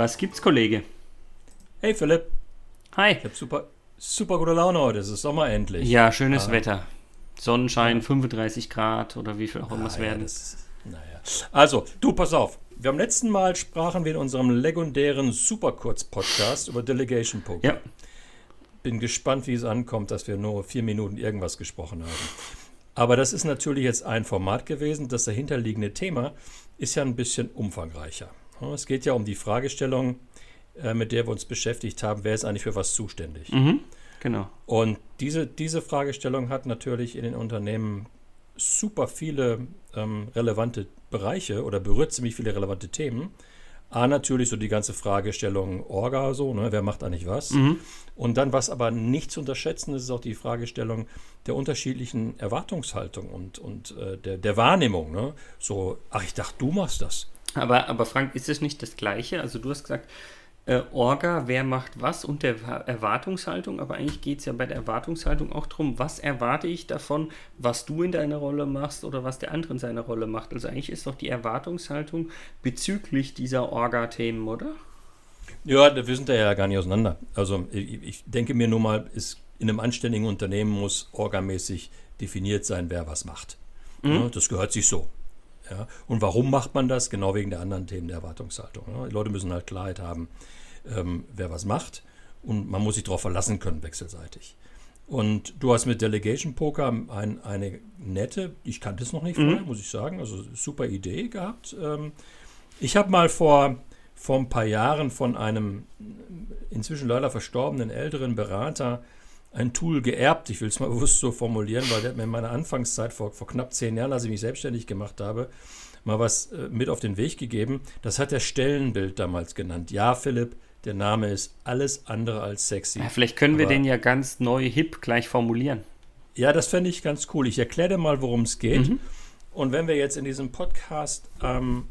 Was gibt's, Kollege? Hey Philipp, Hi. ich habe super, super gute Laune heute. Es ist Sommer endlich. Ja, schönes Ah. Wetter. Sonnenschein, 35 Grad oder wie viel auch immer es Ah, ja, werden. das, naja. Also, du, pass auf. Wir am letzten Mal sprachen wir in unserem legendären Superkurz-Podcast über Delegation Poker. Ja, Bin gespannt, wie es ankommt, dass wir nur vier Minuten irgendwas gesprochen haben. Aber das ist natürlich jetzt ein Format gewesen. Das dahinterliegende Thema ist ja ein bisschen umfangreicher. Es geht ja um die Fragestellung, äh, mit der wir uns beschäftigt haben, wer ist eigentlich für was zuständig? mhm. genau. Und diese, diese Fragestellung hat natürlich in den Unternehmen super viele ähm, relevante Bereiche oder berührt ziemlich viele relevante Themen. A, natürlich so die ganze Fragestellung Orga, so, ne, wer macht eigentlich was? Und dann, was aber nicht zu unterschätzen ist, ist auch die Fragestellung der unterschiedlichen Erwartungshaltung und, und äh, der, der Wahrnehmung. Ne? So, ach, ich dachte, du machst das. Aber, aber Frank, ist es nicht das Gleiche? Also du hast gesagt, äh, Orga, wer macht was und der Wa- Erwartungshaltung, aber eigentlich geht es ja bei der Erwartungshaltung auch darum, was erwarte ich davon, was du in deiner Rolle machst oder was der andere in seiner Rolle macht. Also eigentlich ist doch die Erwartungshaltung bezüglich dieser Orga-Themen, oder? Ja, wir sind da ja gar nicht auseinander. Also ich, ich denke mir nur mal, ist, in einem anständigen Unternehmen muss orgamäßig definiert sein, wer was macht. Ja, das gehört sich so. Ja. Und warum macht man das? Genau wegen der anderen Themen der Erwartungshaltung. Ja. Die Leute müssen halt Klarheit haben, ähm, wer was macht. Und man muss sich darauf verlassen können, wechselseitig. Und du hast mit Delegation Poker ein, eine nette, ich kannte es noch nicht vorher, muss ich sagen, also super Idee gehabt. Ähm, ich habe mal vor, vor ein paar Jahren von einem inzwischen leider verstorbenen älteren Berater ein Tool geerbt. Ich will es mal bewusst so formulieren, weil der hat mir in meiner Anfangszeit vor, vor knapp zehn Jahren, als ich mich selbstständig gemacht habe, mal was äh, mit auf den Weg gegeben. Das hat der Stellenbild damals genannt. Ja, Philipp, der Name ist alles andere als sexy. Ja, vielleicht können wir den ja ganz neu hip gleich formulieren. Ja, das fände ich ganz cool. Ich erkläre dir mal, worum es geht. Mhm. Und wenn wir jetzt in diesem Podcast ähm,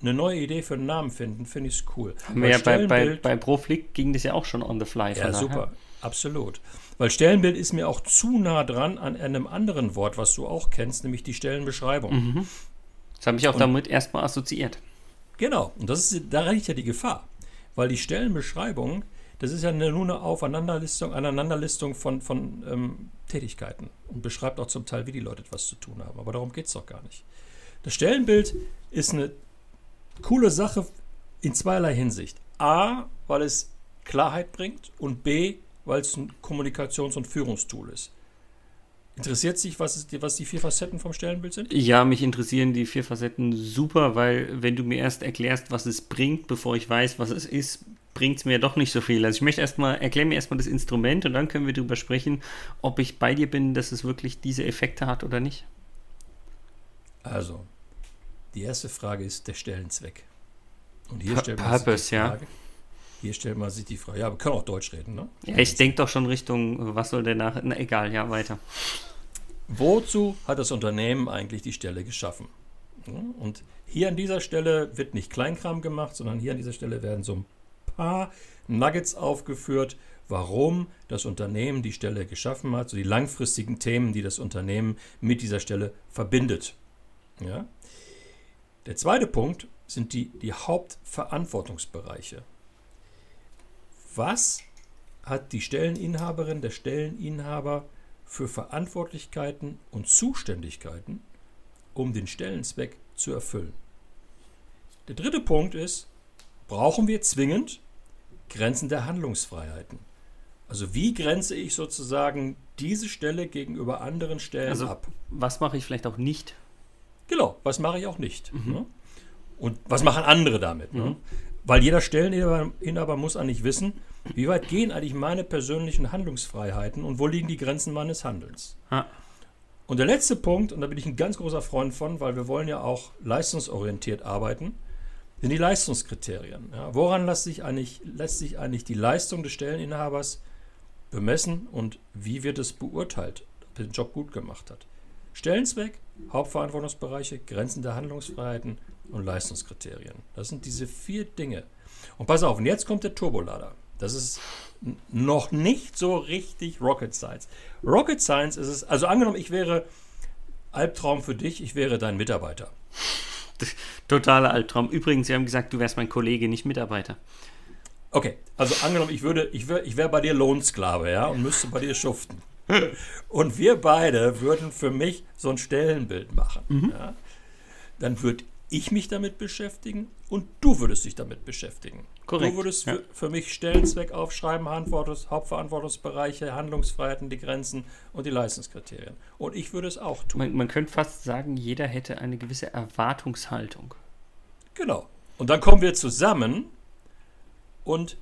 eine neue Idee für einen Namen finden, finde ich es cool. Haben wir Weil ja bei, bei, bei Proflick ging das ja auch schon on the fly. Ja, super. Absolut. Weil Stellenbild ist mir auch zu nah dran an einem anderen Wort, was du auch kennst, nämlich die Stellenbeschreibung. Mhm. Das habe ich auch Und- damit erstmal assoziiert. Genau. Und das ist, da liegt ja die Gefahr. Weil die Stellenbeschreibung, das ist ja eine, nur eine Aufeinanderlistung, Aneinanderlistung von, von ähm, Tätigkeiten und beschreibt auch zum Teil, wie die Leute etwas zu tun haben. Aber darum geht es doch gar nicht. Das Stellenbild ist eine coole Sache in zweierlei Hinsicht. A, weil es Klarheit bringt und B, weil es ein Kommunikations- und Führungstool ist. Interessiert sich, was, ist die, was die vier Facetten vom Stellenbild sind? Ja, mich interessieren die vier Facetten super, weil wenn du mir erst erklärst, was es bringt, bevor ich weiß, was es ist, bringt es mir doch nicht so viel. Also ich möchte erstmal, erklär mir erstmal das Instrument und dann können wir darüber sprechen, ob ich bei dir bin, dass es wirklich diese Effekte hat oder nicht. Also, die erste Frage ist der Stellenzweck. Und hier Pu- stellt man sich Purpose, die ja. Hier stellt man sich die Frage. Ja, wir können auch Deutsch reden, ne? Ja, ich denke doch schon Richtung, was soll der nach. Na egal, ja, weiter. Wozu hat das Unternehmen eigentlich die Stelle geschaffen? Und hier an dieser Stelle wird nicht Kleinkram gemacht, sondern hier an dieser Stelle werden so ein paar Nuggets aufgeführt, warum das Unternehmen die Stelle geschaffen hat, so die langfristigen Themen, die das Unternehmen mit dieser Stelle verbindet. Ja? Der zweite Punkt sind die, die Hauptverantwortungsbereiche. Was hat die Stelleninhaberin, der Stelleninhaber für Verantwortlichkeiten und Zuständigkeiten, um den Stellenzweck zu erfüllen? Der dritte Punkt ist, brauchen wir zwingend Grenzen der Handlungsfreiheiten? Also wie grenze ich sozusagen diese Stelle gegenüber anderen Stellen Also, ab? was mache ich vielleicht auch nicht? Genau, was mache ich auch nicht. Ne? Und was machen andere damit? Ne? Weil jeder Stelleninhaber muss eigentlich wissen, wie weit gehen eigentlich meine persönlichen Handlungsfreiheiten und wo liegen die Grenzen meines Handelns. Ah, Und der letzte Punkt, und da bin ich ein ganz großer Freund von, weil wir wollen ja auch leistungsorientiert arbeiten, sind die Leistungskriterien. Ja, woran lässt sich, eigentlich, lässt sich eigentlich die Leistung des Stelleninhabers bemessen und wie wird es beurteilt, ob er den Job gut gemacht hat? Stellenzweck, Hauptverantwortungsbereiche, Grenzen der Handlungsfreiheiten und Leistungskriterien. Das sind diese vier Dinge. Und pass auf, und jetzt kommt der Turbolader. Das ist noch nicht so richtig Rocket Science. Rocket Science ist es, also angenommen, ich wäre Albtraum für dich, ich wäre dein Mitarbeiter. Totaler Albtraum. Übrigens, Sie haben gesagt, du wärst mein Kollege, nicht Mitarbeiter. Okay, also angenommen, ich würde, ich wäre ich wär bei dir Lohnsklave, ja, und müsste bei dir schuften. Und wir beide würden für mich so ein Stellenbild machen. Mhm. Ja? Dann würde ich mich damit beschäftigen und du würdest dich damit beschäftigen. Korrekt. Du würdest ja. für, für, mich Stellenzweck aufschreiben, Hauptverantwortungsbereiche, Handlungsfreiheiten, die Grenzen und die Leistungskriterien. Und ich würde es auch tun. Man, man könnte fast sagen, jeder hätte eine gewisse Erwartungshaltung. Genau. Und dann kommen wir zusammen und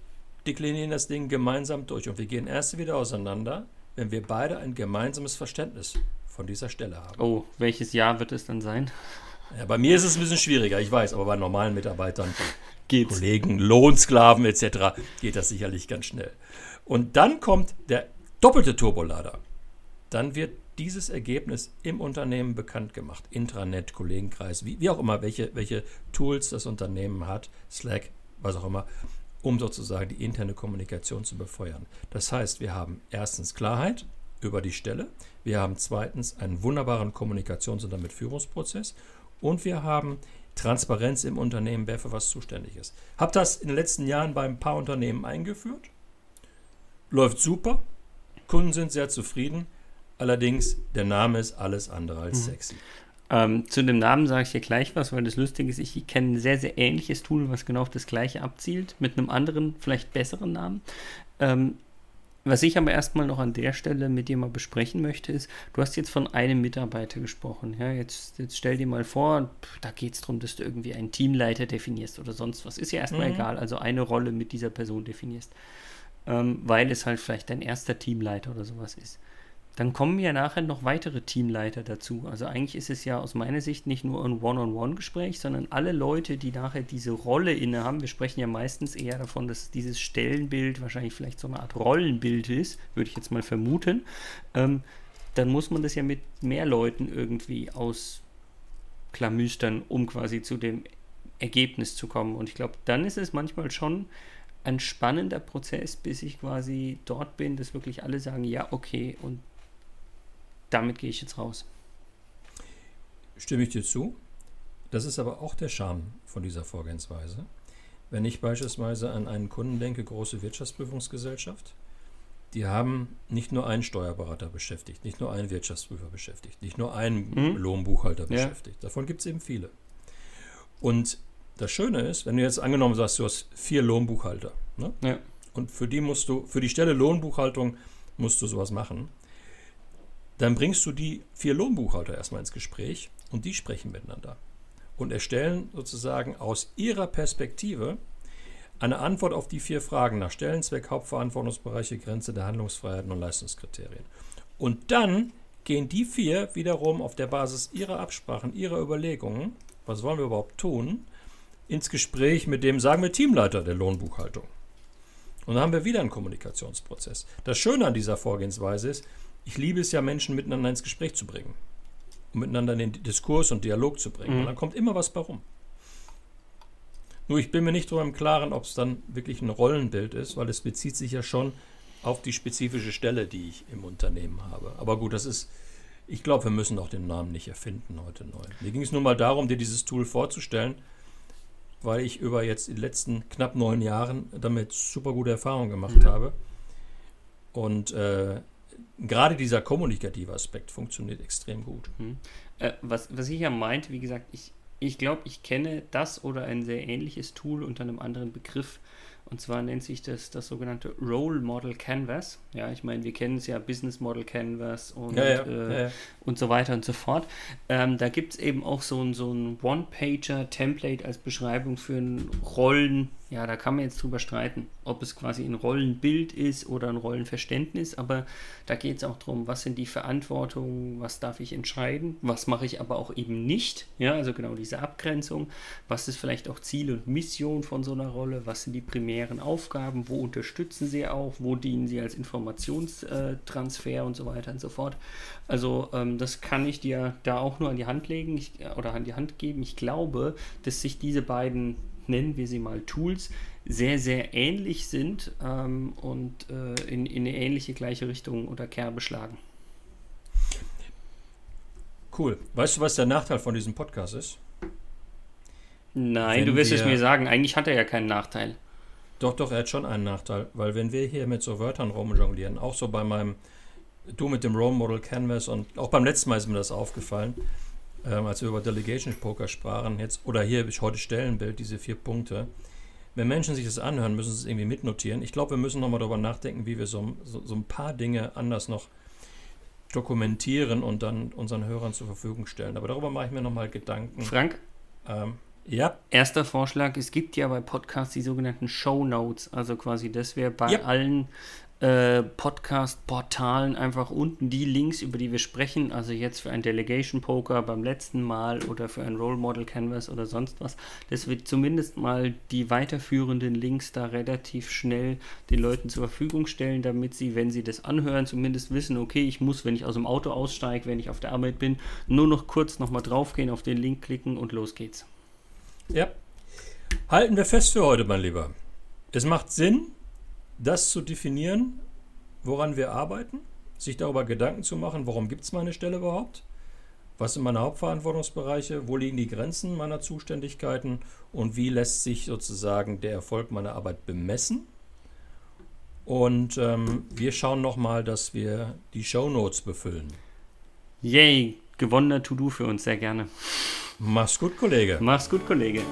deklinieren das Ding gemeinsam durch. Und wir gehen erst wieder auseinander, wenn wir beide ein gemeinsames Verständnis von dieser Stelle haben. Oh, welches Jahr wird es dann sein? Ja, bei mir ist es ein bisschen schwieriger, ich weiß, aber bei normalen Mitarbeitern, Geht's. Kollegen, Lohnsklaven etc. geht das sicherlich ganz schnell. Und dann kommt der doppelte Turbolader. Dann wird dieses Ergebnis im Unternehmen bekannt gemacht. Intranet, Kollegenkreis, wie, wie auch immer, welche, welche Tools das Unternehmen hat, Slack, was auch immer um sozusagen die interne Kommunikation zu befeuern. Das heißt, wir haben erstens Klarheit über die Stelle, wir haben zweitens einen wunderbaren Kommunikations- und damit Führungsprozess und wir haben Transparenz im Unternehmen, wer für was zuständig ist. Hab das in den letzten Jahren bei ein paar Unternehmen eingeführt. Läuft super. Kunden sind sehr zufrieden. Allerdings, der Name ist alles andere als mhm. sexy. Ähm, zu dem Namen sage ich dir gleich was, weil das Lustige ist, ich kenne ein sehr, sehr ähnliches Tool, was genau auf das gleiche abzielt, mit einem anderen, vielleicht besseren Namen. Ähm, was ich aber erstmal noch an der Stelle mit dir mal besprechen möchte, ist, du hast jetzt von einem Mitarbeiter gesprochen. Ja, jetzt, jetzt stell dir mal vor, da geht es darum, dass du irgendwie einen Teamleiter definierst oder sonst was. Ist ja erstmal mhm. egal, also eine Rolle mit dieser Person definierst. Ähm, weil es halt vielleicht dein erster Teamleiter oder sowas ist. Dann kommen ja nachher noch weitere Teamleiter dazu. Also eigentlich ist es ja aus meiner Sicht nicht nur ein One-on-One-Gespräch, sondern alle Leute, die nachher diese Rolle innehaben. Wir sprechen ja meistens eher davon, dass dieses Stellenbild wahrscheinlich vielleicht so eine Art Rollenbild ist, würde ich jetzt mal vermuten. Ähm, dann muss man das ja mit mehr Leuten irgendwie ausklamüstern, um quasi zu dem Ergebnis zu kommen. Und ich glaube, dann ist es manchmal schon ein spannender Prozess, bis ich quasi dort bin, dass wirklich alle sagen, ja, okay, und damit gehe ich jetzt raus. Stimme ich dir zu. Das ist aber auch der Charme von dieser Vorgehensweise. Wenn ich beispielsweise an einen Kunden denke, große Wirtschaftsprüfungsgesellschaft, die haben nicht nur einen Steuerberater beschäftigt, nicht nur einen Wirtschaftsprüfer beschäftigt, nicht nur einen mhm. Lohnbuchhalter ja. beschäftigt. Davon gibt es eben viele. Und das Schöne ist, wenn du jetzt angenommen sagst, du hast vier Lohnbuchhalter, ne? ja. und für die musst du, für die Stelle Lohnbuchhaltung musst du sowas machen, dann bringst du die vier Lohnbuchhalter erstmal ins Gespräch und die sprechen miteinander und erstellen sozusagen aus ihrer Perspektive eine Antwort auf die vier Fragen nach Stellenzweck, Hauptverantwortungsbereiche, Grenze der Handlungsfreiheiten und Leistungskriterien. Und dann gehen die vier wiederum auf der Basis ihrer Absprachen, ihrer Überlegungen, was wollen wir überhaupt tun, ins Gespräch mit dem, sagen wir, Teamleiter der Lohnbuchhaltung. Und dann haben wir wieder einen Kommunikationsprozess. Das Schöne an dieser Vorgehensweise ist, ich liebe es ja, Menschen miteinander ins Gespräch zu bringen. Und miteinander in den Diskurs und Dialog zu bringen. Mhm. Und dann kommt immer was bei rum. Nur ich bin mir nicht darüber im Klaren, ob es dann wirklich ein Rollenbild ist, weil es bezieht sich ja schon auf die spezifische Stelle, die ich im Unternehmen habe. Aber gut, das ist, ich glaube, wir müssen auch den Namen nicht erfinden heute neu. Mir ging es nur mal darum, dir dieses Tool vorzustellen, weil ich über jetzt die letzten knapp neun Jahren damit super gute Erfahrungen gemacht mhm. habe. Und äh, gerade dieser kommunikative Aspekt funktioniert extrem gut. Hm. Äh, was, was ich ja meinte, wie gesagt, ich, ich glaube, ich kenne das oder ein sehr ähnliches Tool unter einem anderen Begriff. Und zwar nennt sich das das sogenannte Role Model Canvas. Ja, ich meine, wir kennen es ja Business Model Canvas und, ja, ja, äh, ja, und so weiter und so fort. Ähm, da gibt es eben auch so ein, so ein One-Pager-Template als Beschreibung für ein Rollen- ja, da kann man jetzt drüber streiten, ob es quasi ein Rollenbild ist oder ein Rollenverständnis, aber da geht es auch darum, was sind die Verantwortungen, was darf ich entscheiden, was mache ich aber auch eben nicht, ja, also genau diese Abgrenzung, was ist vielleicht auch Ziel und Mission von so einer Rolle, was sind die primären Aufgaben, wo unterstützen sie auch, wo dienen sie als Informationstransfer und so weiter und so fort. Also ähm, das kann ich dir da auch nur an die Hand legen ich, oder an die Hand geben. Ich glaube, dass sich diese beiden nennen wir sie mal Tools, sehr, sehr ähnlich sind ähm, und äh, in, in eine ähnliche gleiche Richtung oder Kerbe schlagen. Cool. Weißt du, was der Nachteil von diesem Podcast ist? Nein, Wenn du wirst es wir- mir sagen, eigentlich hat er ja keinen Nachteil. Doch, doch, er hat schon einen Nachteil, weil wenn wir hier mit so Wörtern rumjonglieren, auch so bei meinem, du mit dem Role Model Canvas und auch beim letzten Mal ist mir das aufgefallen, ähm, als wir über Delegation Poker sprachen, jetzt, oder hier habe ich heute Stellenbild, diese vier Punkte. Wenn Menschen sich das anhören, müssen sie es irgendwie mitnotieren. Ich glaube, wir müssen nochmal darüber nachdenken, wie wir so, so, so ein paar Dinge anders noch dokumentieren und dann unseren Hörern zur Verfügung stellen. Aber darüber mache ich mir nochmal Gedanken. Frank, Ähm, ja, erster Vorschlag, es gibt ja bei Podcasts die sogenannten Show Notes, also quasi das wäre bei Ja. allen äh, Podcast-Portalen einfach unten die Links, über die wir sprechen, also jetzt für ein Delegation Poker beim letzten Mal oder für ein Role Model Canvas oder sonst was, das wird zumindest mal die weiterführenden Links da relativ schnell den Leuten zur Verfügung stellen, damit sie, wenn sie das anhören, zumindest wissen, okay, ich muss, wenn ich aus dem Auto aussteige, wenn ich auf der Arbeit bin, nur noch kurz nochmal draufgehen, auf den Link klicken und los geht's. Ja. Halten wir fest für heute, mein Lieber. Es macht Sinn, das zu definieren, woran wir arbeiten, sich darüber Gedanken zu machen, warum gibt es meine Stelle überhaupt, was sind meine Hauptverantwortungsbereiche, wo liegen die Grenzen meiner Zuständigkeiten und wie lässt sich sozusagen der Erfolg meiner Arbeit bemessen. Und ähm, wir schauen nochmal, dass wir die Shownotes befüllen. Yay, gewonnener To-Do für uns, sehr gerne. Mach's gut, Kollege. Mach's gut, Kollege.